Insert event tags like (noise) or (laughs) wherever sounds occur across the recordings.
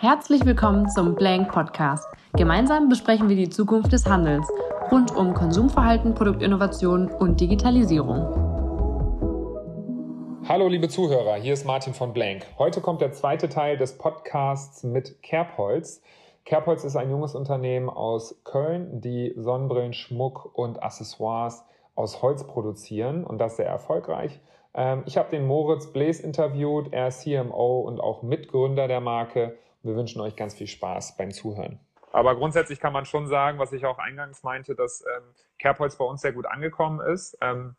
Herzlich willkommen zum Blank Podcast. Gemeinsam besprechen wir die Zukunft des Handels rund um Konsumverhalten, Produktinnovation und Digitalisierung. Hallo liebe Zuhörer, hier ist Martin von Blank. Heute kommt der zweite Teil des Podcasts mit Kerbholz. Kerbholz ist ein junges Unternehmen aus Köln, die Sonnenbrillen, Schmuck und Accessoires aus Holz produzieren und das sehr erfolgreich. Ähm, ich habe den Moritz Blaise interviewt, er ist CMO und auch Mitgründer der Marke wir wünschen euch ganz viel Spaß beim Zuhören. Aber grundsätzlich kann man schon sagen, was ich auch eingangs meinte, dass ähm, Kerbholz bei uns sehr gut angekommen ist. Ähm,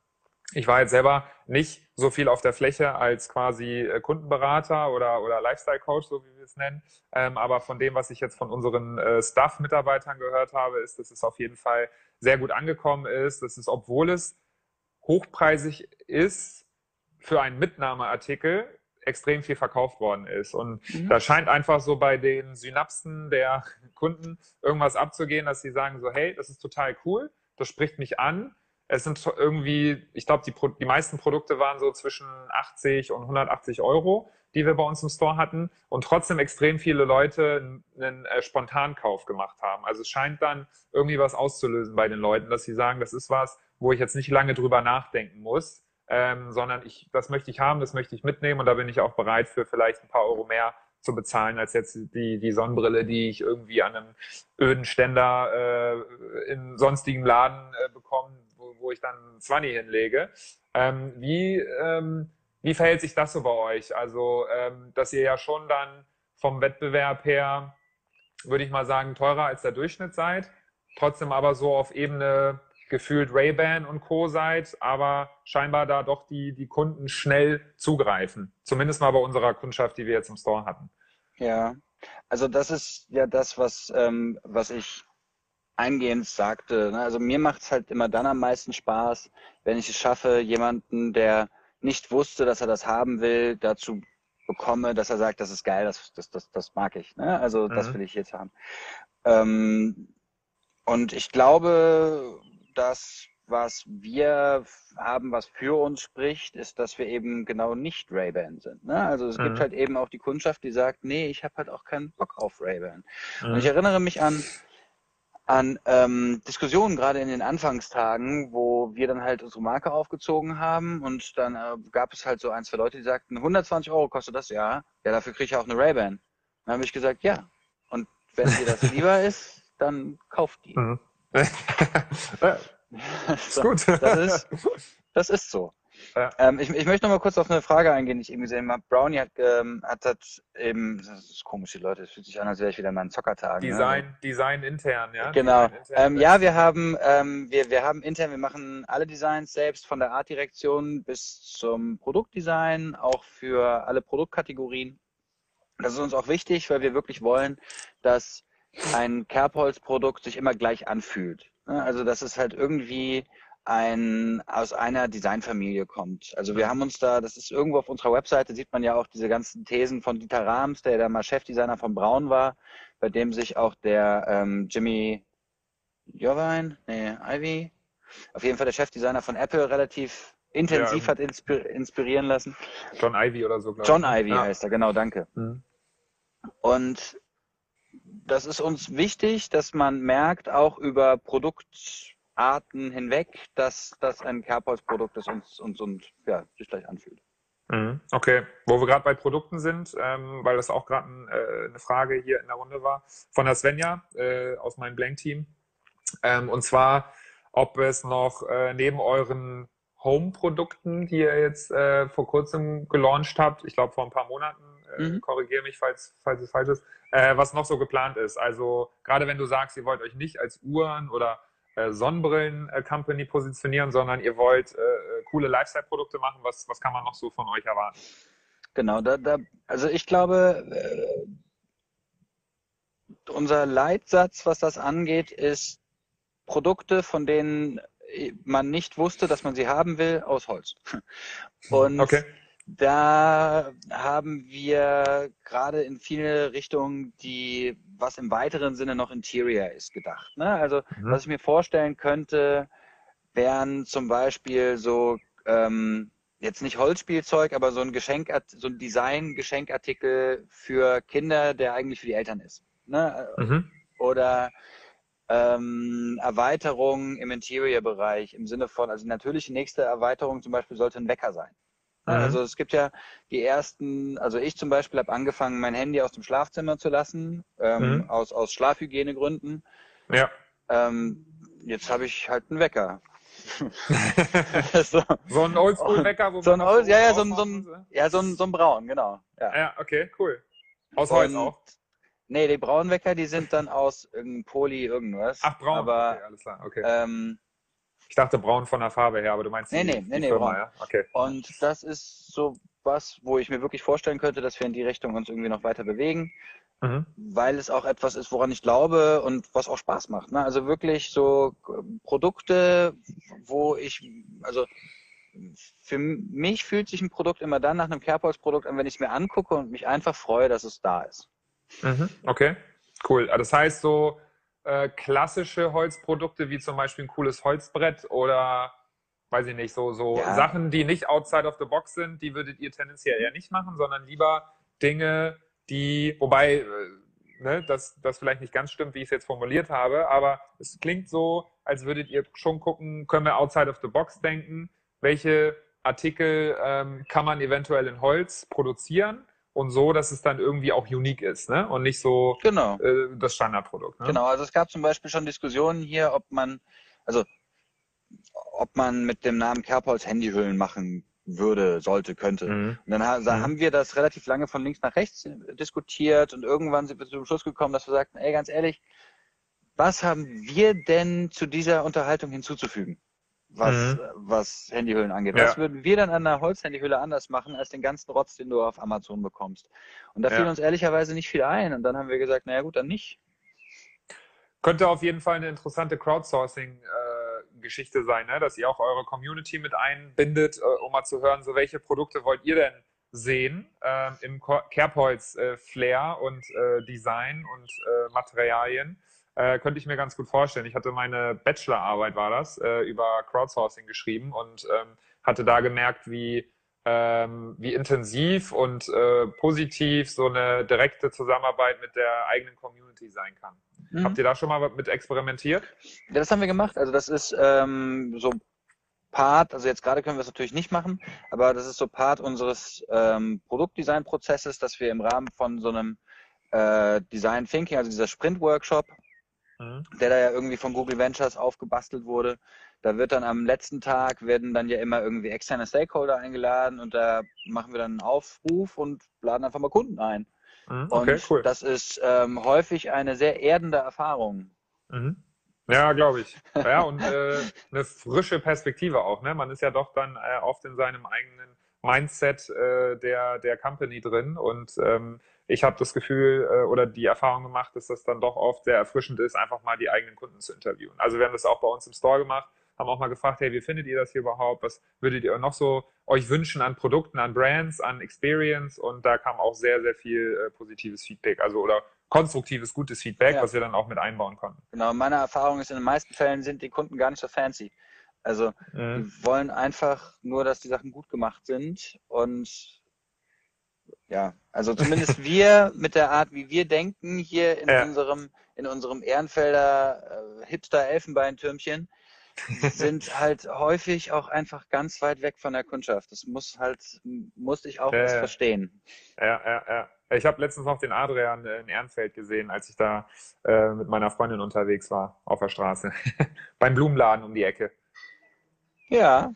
ich war jetzt selber nicht so viel auf der Fläche als quasi äh, Kundenberater oder, oder Lifestyle-Coach, so wie wir es nennen. Ähm, aber von dem, was ich jetzt von unseren äh, Staff-Mitarbeitern gehört habe, ist, dass es auf jeden Fall sehr gut angekommen ist. Das ist, obwohl es hochpreisig ist für einen Mitnahmeartikel, extrem viel verkauft worden ist. Und mhm. da scheint einfach so bei den Synapsen der Kunden irgendwas abzugehen, dass sie sagen so, hey, das ist total cool, das spricht mich an. Es sind irgendwie, ich glaube, die, die meisten Produkte waren so zwischen 80 und 180 Euro, die wir bei uns im Store hatten und trotzdem extrem viele Leute einen äh, Spontankauf gemacht haben. Also es scheint dann irgendwie was auszulösen bei den Leuten, dass sie sagen, das ist was, wo ich jetzt nicht lange drüber nachdenken muss, ähm, sondern ich, das möchte ich haben, das möchte ich mitnehmen und da bin ich auch bereit für vielleicht ein paar Euro mehr zu bezahlen als jetzt die, die Sonnenbrille, die ich irgendwie an einem öden Ständer äh, in sonstigem Laden äh, bekomme, wo, wo ich dann 20 hinlege. Ähm, wie, ähm, wie verhält sich das so bei euch? Also, ähm, dass ihr ja schon dann vom Wettbewerb her, würde ich mal sagen, teurer als der Durchschnitt seid, trotzdem aber so auf Ebene gefühlt Ray-Ban und Co. seid, aber scheinbar da doch die, die Kunden schnell zugreifen. Zumindest mal bei unserer Kundschaft, die wir jetzt im Store hatten. Ja, also das ist ja das, was, ähm, was ich eingehend sagte. Ne? Also mir macht es halt immer dann am meisten Spaß, wenn ich es schaffe, jemanden, der nicht wusste, dass er das haben will, dazu bekomme, dass er sagt, das ist geil, das, das, das, das mag ich. Ne? Also mhm. das will ich jetzt haben. Ähm, und ich glaube, das, was wir haben, was für uns spricht, ist, dass wir eben genau nicht Ray-Ban sind. Ne? Also es mhm. gibt halt eben auch die Kundschaft, die sagt, nee, ich habe halt auch keinen Bock auf Ray-Ban. Mhm. Und ich erinnere mich an an ähm, Diskussionen gerade in den Anfangstagen, wo wir dann halt unsere Marke aufgezogen haben und dann äh, gab es halt so ein, zwei Leute, die sagten, 120 Euro kostet das, ja, ja, dafür kriege ich auch eine Ray-Ban. Dann habe ich gesagt, ja. Und wenn dir das (laughs) lieber ist, dann kauft die. Mhm. (laughs) ist gut. Das ist, das ist so. Ja. Ähm, ich, ich, möchte noch mal kurz auf eine Frage eingehen, die ich eben gesehen habe. Brownie hat, ähm, hat, hat eben, das ist komisch, die Leute, es fühlt sich an, als wäre ich wieder in meinen Zockertagen. Ne? Design, ne? Design intern, ja. Genau. Intern. Ähm, ja, wir haben, ähm, wir, wir haben intern, wir machen alle Designs selbst von der Artdirektion bis zum Produktdesign, auch für alle Produktkategorien. Das ist uns auch wichtig, weil wir wirklich wollen, dass ein Kerbholzprodukt sich immer gleich anfühlt. Ne? Also dass es halt irgendwie ein, aus einer Designfamilie kommt. Also wir haben uns da, das ist irgendwo auf unserer Webseite, sieht man ja auch diese ganzen Thesen von Dieter Rahms, der da mal Chefdesigner von Braun war, bei dem sich auch der ähm, Jimmy Jovine, nee, Ivy, auf jeden Fall der Chefdesigner von Apple relativ intensiv ja, hat inspirieren lassen. John Ivy oder so, glaube ich. John Ivy ja. heißt er, genau, danke. Mhm. Und das ist uns wichtig, dass man merkt, auch über Produktarten hinweg, dass das ein Kerbholzprodukt ist und, und, und ja, sich gleich anfühlt. Mhm. Okay, wo wir gerade bei Produkten sind, ähm, weil das auch gerade ein, äh, eine Frage hier in der Runde war, von der Svenja äh, aus meinem Blank-Team. Ähm, und zwar, ob es noch äh, neben euren Home-Produkten, die ihr jetzt äh, vor kurzem gelauncht habt, ich glaube vor ein paar Monaten, mhm. korrigiere mich, falls, falls es falsch ist, äh, was noch so geplant ist. Also gerade wenn du sagst, ihr wollt euch nicht als Uhren oder äh, Sonnenbrillen-Company positionieren, sondern ihr wollt äh, äh, coole Lifestyle-Produkte machen, was, was kann man noch so von euch erwarten? Genau, da, da, also ich glaube, äh, unser Leitsatz, was das angeht, ist Produkte, von denen man nicht wusste, dass man sie haben will, aus Holz. (laughs) Und okay. Da haben wir gerade in viele Richtungen, die was im weiteren Sinne noch Interior ist, gedacht. Ne? Also mhm. was ich mir vorstellen könnte, wären zum Beispiel so ähm, jetzt nicht Holzspielzeug, aber so ein Geschenk, so ein Design-Geschenkartikel für Kinder, der eigentlich für die Eltern ist. Ne? Mhm. Oder ähm, Erweiterung im Interior-Bereich im Sinne von, also natürlich die nächste Erweiterung zum Beispiel sollte ein Wecker sein. Mhm. Also es gibt ja die ersten, also ich zum Beispiel habe angefangen, mein Handy aus dem Schlafzimmer zu lassen, ähm, mhm. aus, aus Schlafhygienegründen. Ja. Ähm, jetzt habe ich halt einen Wecker. (laughs) (laughs) so. so ein Oldschool-Wecker, wo so ein Old, ja, ja, so ein, so ein, ja, so ein, so ein Braun, genau. Ja, ja okay, cool. Aus Holz auch. Nee, die braunen Wecker, die sind dann aus irgendeinem Poly irgendwas. Ach, braun, aber, okay, alles klar, okay. Ähm, ich dachte braun von der Farbe her, aber du meinst nee, die, nee, nee, die nee, Firma, braun. ja? Okay. Und das ist so was, wo ich mir wirklich vorstellen könnte, dass wir in die Richtung uns irgendwie noch weiter bewegen, mhm. weil es auch etwas ist, woran ich glaube und was auch Spaß macht. Ne? Also wirklich so Produkte, wo ich, also für mich fühlt sich ein Produkt immer dann nach einem Kerbholz-Produkt an, wenn ich es mir angucke und mich einfach freue, dass es da ist. Mhm, okay, cool. Das heißt so äh, klassische Holzprodukte wie zum Beispiel ein cooles Holzbrett oder weiß ich nicht, so, so ja. Sachen, die nicht outside of the box sind, die würdet ihr tendenziell eher nicht machen, sondern lieber Dinge, die, wobei äh, ne, das, das vielleicht nicht ganz stimmt, wie ich es jetzt formuliert habe, aber es klingt so, als würdet ihr schon gucken, können wir outside of the box denken, welche Artikel ähm, kann man eventuell in Holz produzieren und so, dass es dann irgendwie auch unique ist ne? und nicht so genau. äh, das Standardprodukt. Ne? Genau, also es gab zum Beispiel schon Diskussionen hier, ob man, also ob man mit dem Namen Kerbholz Handyhüllen machen würde, sollte, könnte. Mhm. Und dann ha mhm. haben wir das relativ lange von links nach rechts diskutiert und irgendwann sind wir zum Schluss gekommen, dass wir sagten, ey, ganz ehrlich, was haben wir denn zu dieser Unterhaltung hinzuzufügen? Was, mhm. was Handyhüllen angeht. Ja. Was würden wir dann an einer Holzhandyhülle anders machen, als den ganzen Rotz, den du auf Amazon bekommst? Und da ja. fiel uns ehrlicherweise nicht viel ein. Und dann haben wir gesagt, naja gut, dann nicht. Könnte auf jeden Fall eine interessante Crowdsourcing-Geschichte äh, sein, ne? dass ihr auch eure Community mit einbindet, äh, um mal zu hören, so welche Produkte wollt ihr denn sehen äh, im Kerbholz-Flair und äh, Design und äh, Materialien äh, könnte ich mir ganz gut vorstellen. Ich hatte meine Bachelorarbeit, war das, äh, über Crowdsourcing geschrieben und ähm, hatte da gemerkt, wie, ähm, wie intensiv und äh, positiv so eine direkte Zusammenarbeit mit der eigenen Community sein kann. Mhm. Habt ihr da schon mal mit experimentiert? Ja, das haben wir gemacht. Also das ist ähm, so Part, also jetzt gerade können wir es natürlich nicht machen, aber das ist so Part unseres ähm, Produktdesign-Prozesses, dass wir im Rahmen von so einem äh, Design Thinking, also dieser Sprint-Workshop, mhm. der da ja irgendwie von Google Ventures aufgebastelt wurde. Da wird dann am letzten Tag werden dann ja immer irgendwie externe Stakeholder eingeladen und da machen wir dann einen Aufruf und laden einfach mal Kunden ein. Mhm. Okay, und cool. das ist ähm, häufig eine sehr erdende Erfahrung. Mhm. Ja, glaube ich. Ja, und äh, eine frische Perspektive auch. Ne? Man ist ja doch dann äh, oft in seinem eigenen Mindset äh, der, der Company drin und ähm, ich habe das Gefühl äh, oder die Erfahrung gemacht, dass das dann doch oft sehr erfrischend ist, einfach mal die eigenen Kunden zu interviewen. Also wir haben das auch bei uns im Store gemacht, haben auch mal gefragt, hey, wie findet ihr das hier überhaupt? Was würdet ihr noch so euch wünschen an Produkten, an Brands, an Experience? Und da kam auch sehr, sehr viel äh, positives Feedback, also oder konstruktives, gutes Feedback, ja. was wir dann auch mit einbauen konnten. Genau, meine Erfahrung ist, in den meisten Fällen sind die Kunden gar nicht so fancy. Also mhm. die wollen einfach nur, dass die Sachen gut gemacht sind und ja, also zumindest (laughs) wir mit der Art, wie wir denken hier in ja. unserem in unserem Ehrenfelder äh, Hipster Elfenbeintürmchen (laughs) sind halt häufig auch einfach ganz weit weg von der Kundschaft. Das muss halt musste ich auch ja, verstehen. Ja, ja, ja. Ich habe letztens noch den Adrian in Ehrenfeld gesehen, als ich da äh, mit meiner Freundin unterwegs war auf der Straße (laughs) beim Blumenladen um die Ecke. Ja,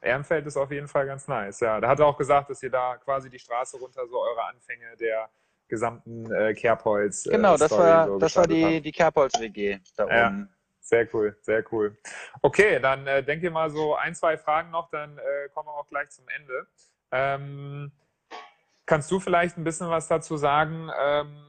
Ehrenfeld ist auf jeden Fall ganz nice. Ja, da hat er auch gesagt, dass ihr da quasi die Straße runter so eure Anfänge der gesamten äh, Kerbholz. Äh, genau, das war so das war die die Kerbholz WG da ja, oben. Sehr cool, sehr cool. Okay, dann äh, denke mal so ein zwei Fragen noch, dann äh, kommen wir auch gleich zum Ende. Ähm, kannst du vielleicht ein bisschen was dazu sagen? Ähm,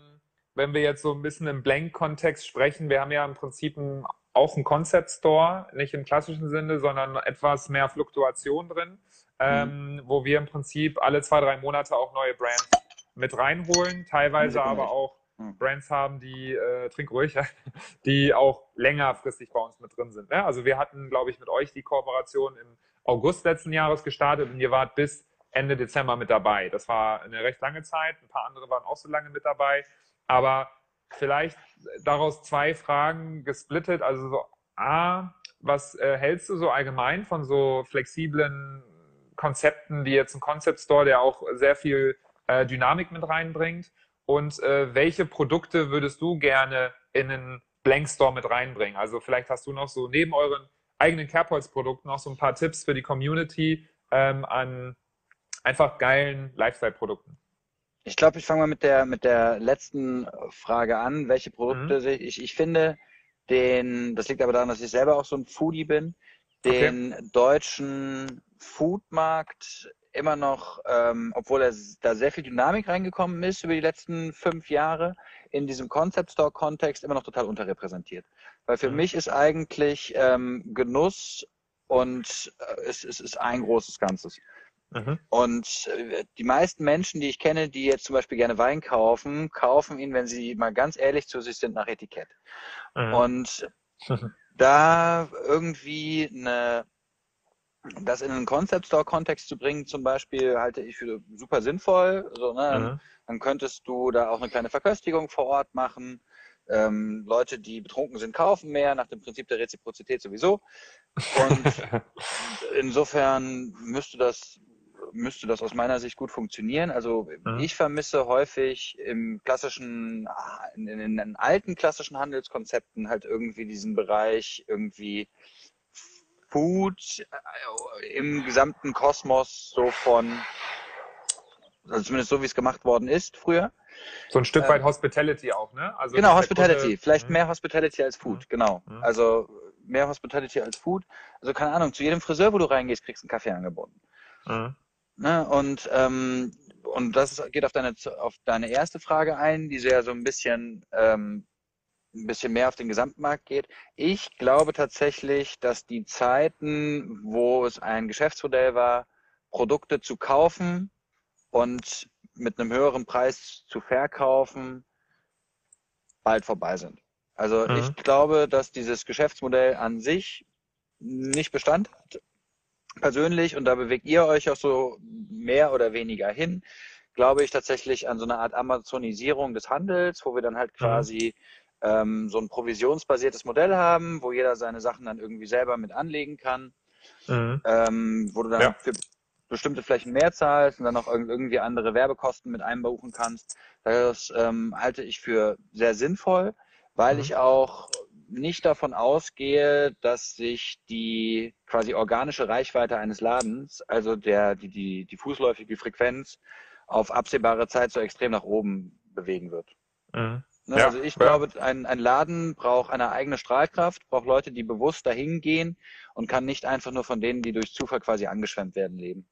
wenn wir jetzt so ein bisschen im Blank-Kontext sprechen, wir haben ja im Prinzip ein auch ein Concept Store, nicht im klassischen Sinne, sondern etwas mehr Fluktuation drin, ähm, mhm. wo wir im Prinzip alle zwei, drei Monate auch neue Brands mit reinholen, teilweise aber auch mhm. Brands haben, die, äh, trink ruhig, (laughs) die auch längerfristig bei uns mit drin sind. Ne? Also wir hatten, glaube ich, mit euch die Kooperation im August letzten Jahres gestartet und ihr wart bis Ende Dezember mit dabei. Das war eine recht lange Zeit. Ein paar andere waren auch so lange mit dabei. Aber vielleicht daraus zwei Fragen gesplittet. Also so, A, was äh, hältst du so allgemein von so flexiblen Konzepten wie jetzt ein Concept Store, der auch sehr viel äh, Dynamik mit reinbringt? Und äh, welche Produkte würdest du gerne in einen Blank Store mit reinbringen? Also vielleicht hast du noch so neben euren eigenen Carepoints-Produkten noch so ein paar Tipps für die Community ähm, an einfach geilen Lifestyle-Produkten. Ich glaube, ich fange mal mit der, mit der letzten Frage an. Welche Produkte mhm. ich, ich finde, den, das liegt aber daran, dass ich selber auch so ein Foodie bin, den okay. deutschen Foodmarkt immer noch, ähm, obwohl er, da sehr viel Dynamik reingekommen ist über die letzten fünf Jahre, in diesem Concept Store Kontext immer noch total unterrepräsentiert. Weil für mhm. mich ist eigentlich ähm, Genuss und äh, es, es ist ein großes Ganzes. Mhm. Und äh, die meisten Menschen, die ich kenne, die jetzt zum Beispiel gerne Wein kaufen, kaufen ihn, wenn sie mal ganz ehrlich zu sich sind, nach Etikett. Mhm. Und (laughs) da irgendwie eine, das in einen Concept Store Kontext zu bringen, zum Beispiel, halte ich für super sinnvoll. So, ne? Mhm. Dann könntest du da auch eine kleine Verköstigung vor Ort machen. Ähm, Leute, die betrunken sind, kaufen mehr, nach dem Prinzip der Reziprozität sowieso. Und (laughs) insofern müsste das müsste das aus meiner Sicht gut funktionieren. Also mhm. ich vermisse häufig im klassischen, in, in, den alten klassischen Handelskonzepten halt irgendwie diesen Bereich irgendwie Food äh, im gesamten Kosmos so von, also zumindest so wie es gemacht worden ist früher. So ein Stück weit ähm, Hospitality auch, ne? Also genau, Hospitality. Kunde, Vielleicht mhm. mehr Hospitality als Food, mhm. genau. Mhm. Also mehr Hospitality als Food. Also keine Ahnung, zu jedem Friseur, wo du reingehst, kriegst du einen Kaffee angeboten. Mhm. Ne? Und, ähm, und das geht auf deine, auf deine erste Frage ein, die ja so ein bisschen, ähm, ein bisschen mehr auf den Gesamtmarkt geht. Ich glaube tatsächlich, dass die Zeiten, wo es ein Geschäftsmodell war, Produkte zu kaufen und mit einem höheren Preis zu verkaufen, bald vorbei sind. Also mhm. ich glaube, dass dieses Geschäftsmodell an sich nicht Bestand hat persönlich, und da bewegt ihr euch auch so mehr oder weniger hin, glaube ich tatsächlich an so eine Art Amazonisierung des Handels, wo wir dann halt mhm. quasi mhm. ähm, so ein provisionsbasiertes Modell haben, wo jeder seine Sachen dann irgendwie selber mit anlegen kann, mhm. ähm, wo du dann ja. für bestimmte Flächen mehr zahlst und dann auch irgendwie andere Werbekosten mit einbuchen kannst. Das ähm, halte ich für sehr sinnvoll, weil mhm. ich auch nicht davon ausgehe, dass sich die quasi organische Reichweite eines Ladens, also der, die, die, die fußläufige Frequenz, auf absehbare Zeit so extrem nach oben bewegen wird. Mhm. Ne, ja, also ich ja. glaube, ein, ein Laden braucht eine eigene Strahlkraft, braucht Leute, die bewusst dahin gehen und kann nicht einfach nur von denen, die durch Zufall quasi angeschwemmt werden, leben.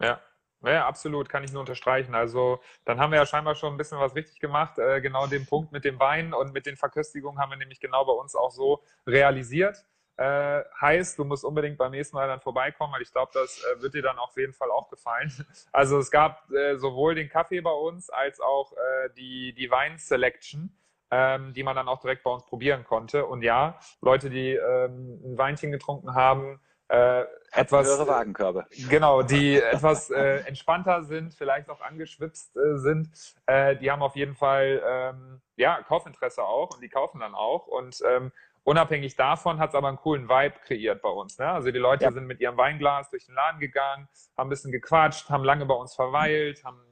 Ja, ja, absolut, kann ich nur unterstreichen. Also dann haben wir ja scheinbar schon ein bisschen was richtig gemacht. Äh, genau den Punkt mit dem Wein und mit den Verköstigungen haben wir nämlich genau bei uns auch so realisiert. Äh, heißt, du musst unbedingt beim nächsten Mal dann vorbeikommen, weil ich glaube, das äh, wird dir dann auf jeden Fall auch gefallen. (laughs) Also es gab äh, sowohl den Kaffee bei uns als auch äh, die, die Wein-Selection, ähm, die man dann auch direkt bei uns probieren konnte. Und ja, Leute, die ähm, ein Weinchen getrunken haben, äh, etwas höhere Wagenkörbe. Genau, die etwas äh, entspannter sind, vielleicht auch angeschwipst äh, sind, äh, die haben auf jeden Fall ähm, ja Kaufinteresse auch und die kaufen dann auch und ähm, unabhängig davon hat es aber einen coolen Vibe kreiert bei uns. Ne? Also die Leute ja. sind mit ihrem Weinglas durch den Laden gegangen, haben ein bisschen gequatscht, haben lange bei uns verweilt, haben äh,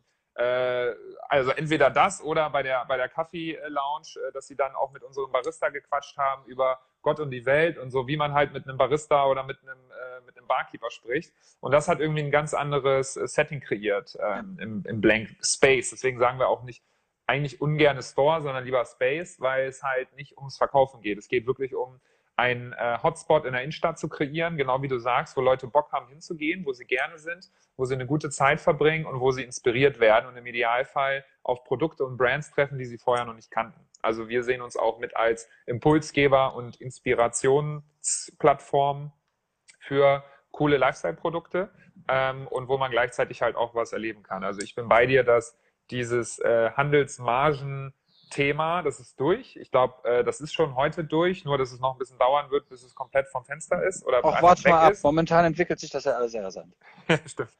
also entweder das oder bei der, bei der Kaffee-Lounge, äh, dass sie dann auch mit unserem Barista gequatscht haben über Gott und die Welt und so, wie man halt mit einem Barista oder mit einem, äh, mit einem Barkeeper spricht. Und das hat irgendwie ein ganz anderes äh, Setting kreiert ähm, im, im Blank Space. Deswegen sagen wir auch nicht eigentlich ungerne Store, sondern lieber Space, weil es halt nicht ums Verkaufen geht. Es geht wirklich um ein äh, Hotspot in der Innenstadt zu kreieren, genau wie du sagst, wo Leute Bock haben hinzugehen, wo sie gerne sind, wo sie eine gute Zeit verbringen und wo sie inspiriert werden und im Idealfall auf Produkte und Brands treffen, die sie vorher noch nicht kannten. Also wir sehen uns auch mit als Impulsgeber und Inspirationsplattform für coole Lifestyle-Produkte ähm, und wo man gleichzeitig halt auch was erleben kann. Also ich bin bei dir, dass dieses äh, Handelsmargen Thema, das ist durch. Ich glaube, äh, das ist schon heute durch, nur dass es noch ein bisschen dauern wird, bis es komplett vom Fenster ist. Oder Auch warte mal ab. Ist. Momentan entwickelt sich das ja alles sehr rasant. (laughs) Stimmt.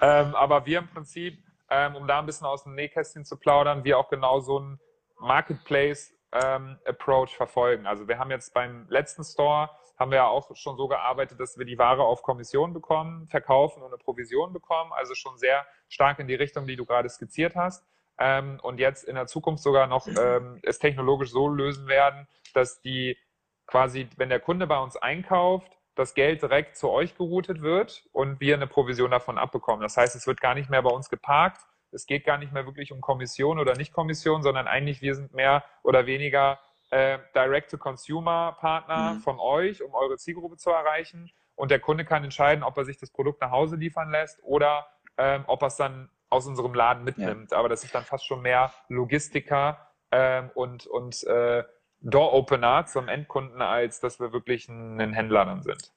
ähm, aber wir im Prinzip, ähm, um da ein bisschen aus dem Nähkästchen zu plaudern, wir auch genau so ein Marketplace ähm, Approach verfolgen. Also wir haben jetzt beim letzten Store haben wir ja auch schon so gearbeitet, dass wir die Ware auf Kommission bekommen, verkaufen und eine Provision bekommen. Also schon sehr stark in die Richtung, die du gerade skizziert hast ähm, und jetzt in der Zukunft sogar noch (laughs) ähm, es technologisch so lösen werden, dass die quasi, wenn der Kunde bei uns einkauft, das Geld direkt zu euch geroutet wird und wir eine Provision davon abbekommen. Das heißt, es wird gar nicht mehr bei uns geparkt. Es geht gar nicht mehr wirklich um Kommission oder Nicht-Kommission, sondern eigentlich wir sind mehr oder weniger äh, Direct-to-Consumer-Partner mhm. von euch, um eure Zielgruppe zu erreichen. Und der Kunde kann entscheiden, ob er sich das Produkt nach Hause liefern lässt oder ähm, ob er es dann aus unserem Laden mitnimmt. Ja. Aber das ist dann fast schon mehr Logistiker ähm, und, und äh, Door-Opener zum Endkunden, als dass wir wirklich ein, ein Händler dann sind.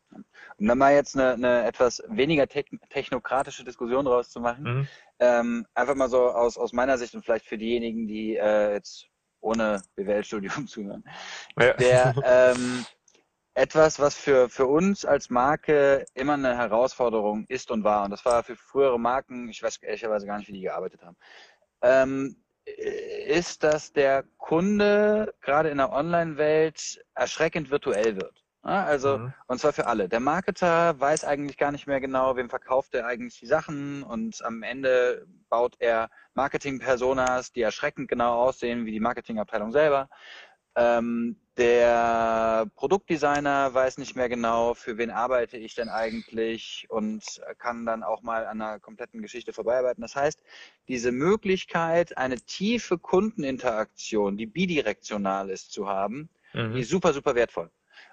Um dann mal jetzt eine, eine etwas weniger te technokratische Diskussion rauszumachen, mhm. ähm, einfach mal so aus, aus meiner Sicht und vielleicht für diejenigen, die äh, jetzt ohne BWL-Studium (laughs) zuhören. Ja. Der, ähm, etwas, was für, für uns als Marke immer eine Herausforderung ist und war. Und das war für frühere Marken, ich weiß ehrlicherweise gar nicht, wie die gearbeitet haben, ähm, ist, dass der Kunde gerade in der Online-Welt erschreckend virtuell wird. Also, mhm. und zwar für alle. Der Marketer weiß eigentlich gar nicht mehr genau, wem verkauft er eigentlich die Sachen und am Ende baut er Marketing-Personas, die erschreckend genau aussehen wie die Marketingabteilung selber. Ähm, der Produktdesigner weiß nicht mehr genau, für wen arbeite ich denn eigentlich und kann dann auch mal an einer kompletten Geschichte vorbeiarbeiten. Das heißt, diese Möglichkeit, eine tiefe Kundeninteraktion, die bidirektional ist, zu haben, mhm. die ist super, super wertvoll.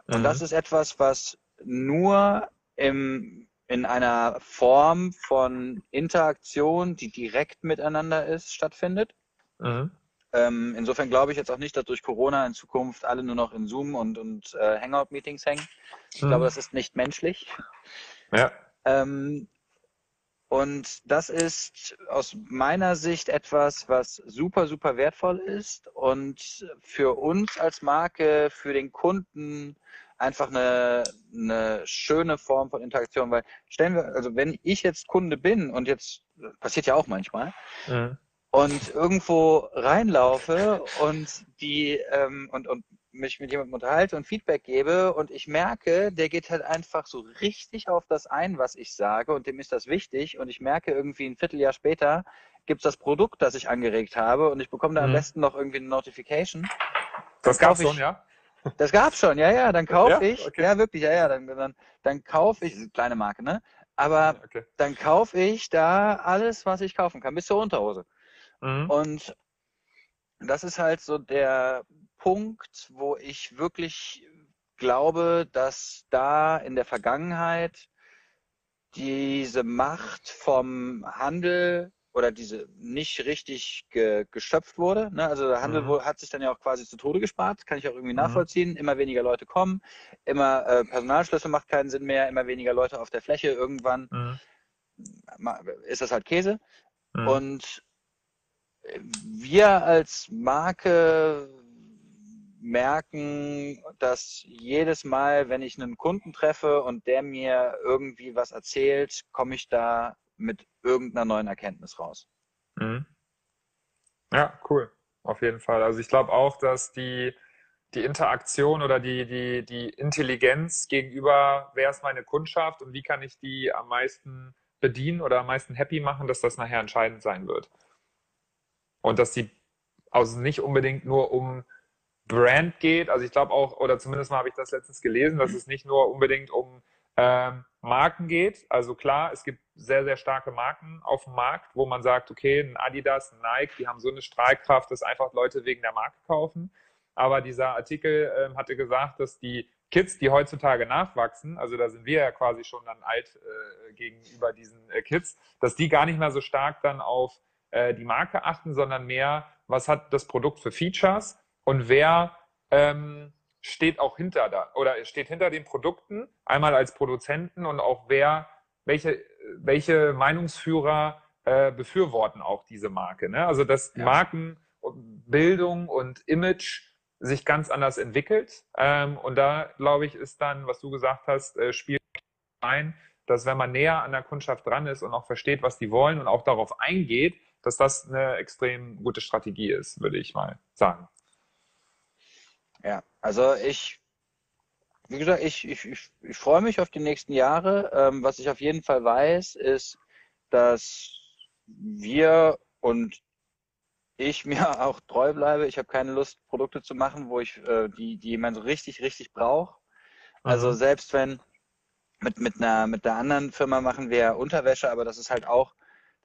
Und mhm. das ist etwas, was nur im, in einer Form von Interaktion, die direkt miteinander ist, stattfindet. Mhm. Ähm, insofern glaube ich jetzt auch nicht, dass durch Corona in Zukunft alle nur noch in Zoom und, und äh, Hangout-Meetings hängen. Ich mhm. glaube, das ist nicht menschlich. Ja. Ähm, und das ist aus meiner Sicht etwas, was super, super wertvoll ist und für uns als Marke, für den Kunden einfach eine, eine schöne Form von Interaktion, weil stellen wir, also wenn ich jetzt Kunde bin und jetzt passiert ja auch manchmal, mhm und irgendwo reinlaufe und die ähm, und, und mich mit jemandem unterhalte und Feedback gebe und ich merke, der geht halt einfach so richtig auf das ein, was ich sage und dem ist das wichtig und ich merke irgendwie ein Vierteljahr später gibt es das Produkt, das ich angeregt habe und ich bekomme da mhm. am besten noch irgendwie eine Notification. Das gab's schon, ja? Das gab's schon, ja, ja, dann kaufe ja? ich, okay. ja wirklich, ja, ja, dann, dann, dann kaufe ich, kleine Marke, ne? Aber okay. dann kaufe ich da alles, was ich kaufen kann, bis zur Unterhose. Mhm. Und das ist halt so der Punkt, wo ich wirklich glaube, dass da in der Vergangenheit diese Macht vom Handel oder diese nicht richtig ge, geschöpft wurde. Ne? Also der Handel mhm. hat sich dann ja auch quasi zu Tode gespart, kann ich auch irgendwie mhm. nachvollziehen. Immer weniger Leute kommen, immer äh, Personalschlüssel macht keinen Sinn mehr, immer weniger Leute auf der Fläche. Irgendwann mhm. ist das halt Käse. Mhm. Und wir als Marke merken, dass jedes Mal, wenn ich einen Kunden treffe und der mir irgendwie was erzählt, komme ich da mit irgendeiner neuen Erkenntnis raus. Mhm. Ja, cool. Auf jeden Fall. Also ich glaube auch, dass die, die Interaktion oder die, die, die Intelligenz gegenüber, wer ist meine Kundschaft und wie kann ich die am meisten bedienen oder am meisten happy machen, dass das nachher entscheidend sein wird. Und dass die also nicht unbedingt nur um Brand geht. Also ich glaube auch, oder zumindest mal habe ich das letztens gelesen, dass es nicht nur unbedingt um ähm, Marken geht. Also klar, es gibt sehr, sehr starke Marken auf dem Markt, wo man sagt, okay, ein Adidas, ein Nike, die haben so eine Strahlkraft, dass einfach Leute wegen der Marke kaufen. Aber dieser Artikel ähm, hatte gesagt, dass die Kids, die heutzutage nachwachsen, also da sind wir ja quasi schon dann alt äh, gegenüber diesen äh, Kids, dass die gar nicht mehr so stark dann auf äh, die Marke achten, sondern mehr, was hat das Produkt für Features und wer ähm, steht auch hinter da oder steht hinter den Produkten, einmal als Produzenten und auch wer, welche, welche Meinungsführer äh, befürworten auch diese Marke. Ne? Also dass ja. Marken Bildung und Image sich ganz anders entwickelt. Ähm, und da, glaube ich, ist dann, was du gesagt hast, äh, spielt ein, dass wenn man näher an der Kundschaft dran ist und auch versteht, was die wollen und auch darauf eingeht, dass das eine extrem gute Strategie ist, würde ich mal sagen. Ja, also ich, wie gesagt, ich, ich, ich, ich freue mich auf die nächsten Jahre. Ähm, was ich auf jeden Fall weiß, ist, dass wir und ich (laughs) mir auch treu bleibe. Ich habe keine Lust, Produkte zu machen, wo ich äh, die, die jemand so richtig, richtig braucht. Also mhm. selbst wenn mit, mit einer mit der anderen Firma machen wir Unterwäsche, aber das ist halt auch,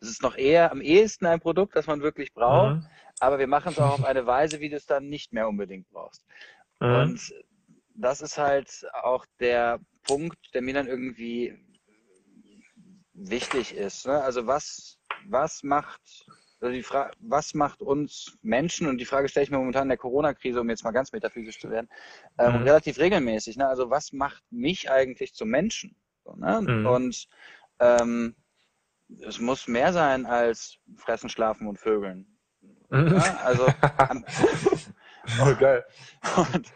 das ist noch eher am ehesten ein Produkt, das man wirklich braucht. Mhm. Aber wir machen es auch auf eine Weise, wie du es dann nicht mehr unbedingt brauchst. Mhm. Und das ist halt auch der Punkt, der mir dann irgendwie wichtig ist. Ne? Also was, was macht, also die Frage, was macht uns Menschen, und die Frage stelle ich mir momentan in der Corona-Krise, um jetzt mal ganz metaphysisch zu werden, ähm, mhm. relativ regelmäßig. Ne? Also was macht mich eigentlich zum Menschen? So, ne? mhm. Und ähm, es muss mehr sein als fressen, schlafen und vögeln. Mhm. Ja? Also (laughs) oh, geil. Und,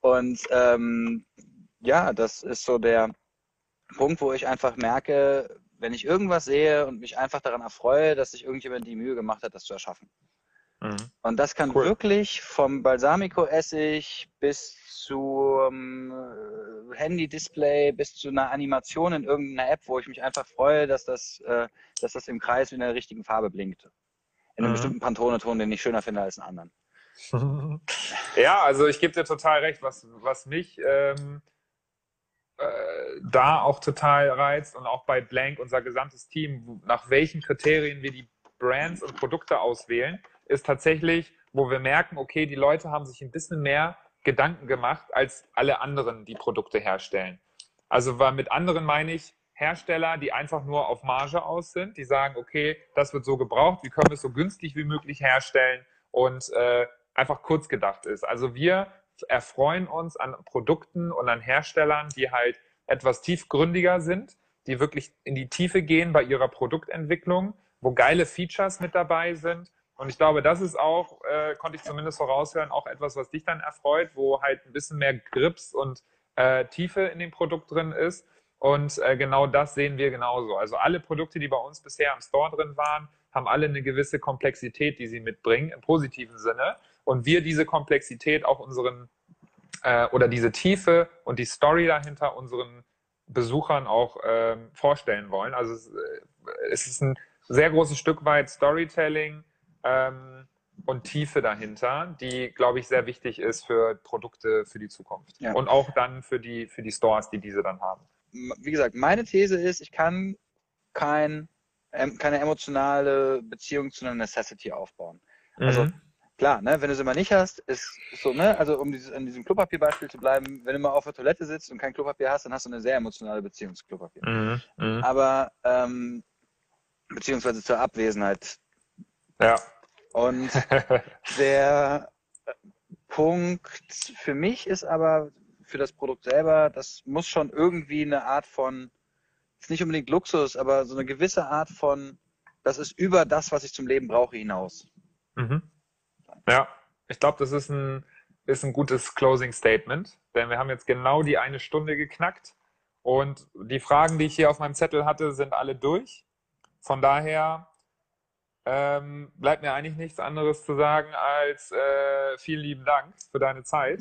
und ähm, ja, das ist so der Punkt, wo ich einfach merke, wenn ich irgendwas sehe und mich einfach daran erfreue, dass sich irgendjemand die Mühe gemacht hat, das zu erschaffen. Mhm. Und das kann cool. wirklich vom Balsamico-Essig bis zum äh, Handy-Display, bis zu einer Animation in irgendeiner App, wo ich mich einfach freue, dass das, äh, dass das im Kreis in der richtigen Farbe blinkt. In einem mhm. bestimmten Pantone-Ton, den ich schöner finde als einen anderen. (laughs) ja, also ich gebe dir total recht, was, was mich ähm, äh, da auch total reizt und auch bei Blank unser gesamtes Team, nach welchen Kriterien wir die Brands und Produkte auswählen, ist tatsächlich, wo wir merken, okay, die Leute haben sich ein bisschen mehr Gedanken gemacht als alle anderen, die Produkte herstellen. Also weil mit anderen meine ich Hersteller, die einfach nur auf Marge aus sind, die sagen, okay, das wird so gebraucht, wie können wir es so günstig wie möglich herstellen und äh, einfach kurz gedacht ist. Also wir erfreuen uns an Produkten und an Herstellern, die halt etwas tiefgründiger sind, die wirklich in die Tiefe gehen bei ihrer Produktentwicklung, wo geile Features mit dabei sind. Und ich glaube, das ist auch, äh, konnte ich zumindest voraushören, auch etwas, was dich dann erfreut, wo halt ein bisschen mehr Grips und äh, Tiefe in dem Produkt drin ist. Und äh, genau das sehen wir genauso. Also alle Produkte, die bei uns bisher im Store drin waren, haben alle eine gewisse Komplexität, die sie mitbringen, im positiven Sinne und wir diese Komplexität auch unseren äh, oder diese Tiefe und die Story dahinter unseren Besuchern auch ähm, vorstellen wollen. Also es, äh, es, ist ein sehr großes Stück weit Storytelling ähm, und Tiefe dahinter, die, glaube ich, sehr wichtig ist für Produkte für die Zukunft ja. und auch dann für die, für die Stores, die diese dann haben. Wie gesagt, meine These ist, ich kann kein, keine emotionale Beziehung zu einer Necessity aufbauen. Also mhm klar, ne, wenn du sie mal nicht hast, ist so, ne, also um dieses, an diesem Klopapierbeispiel zu bleiben, wenn du mal auf der Toilette sitzt und kein Klopapier hast, dann hast du eine sehr emotionale Beziehung zu Klopapier. Mhm, mh. Aber, ähm, beziehungsweise zur Abwesenheit. Ja. Und (laughs) der Punkt für mich ist aber, für das Produkt selber, das muss schon irgendwie eine Art von, ist nicht unbedingt Luxus, aber so eine gewisse Art von, das ist über das, was ich zum Leben brauche, hinaus. Mhm. Ja, ich glaube, das ist ein, ist ein gutes Closing Statement, denn wir haben jetzt genau die eine Stunde geknackt und die Fragen, die ich hier auf meinem Zettel hatte, sind alle durch. Von daher ähm, bleibt mir eigentlich nichts anderes zu sagen als äh, vielen lieben Dank für deine Zeit.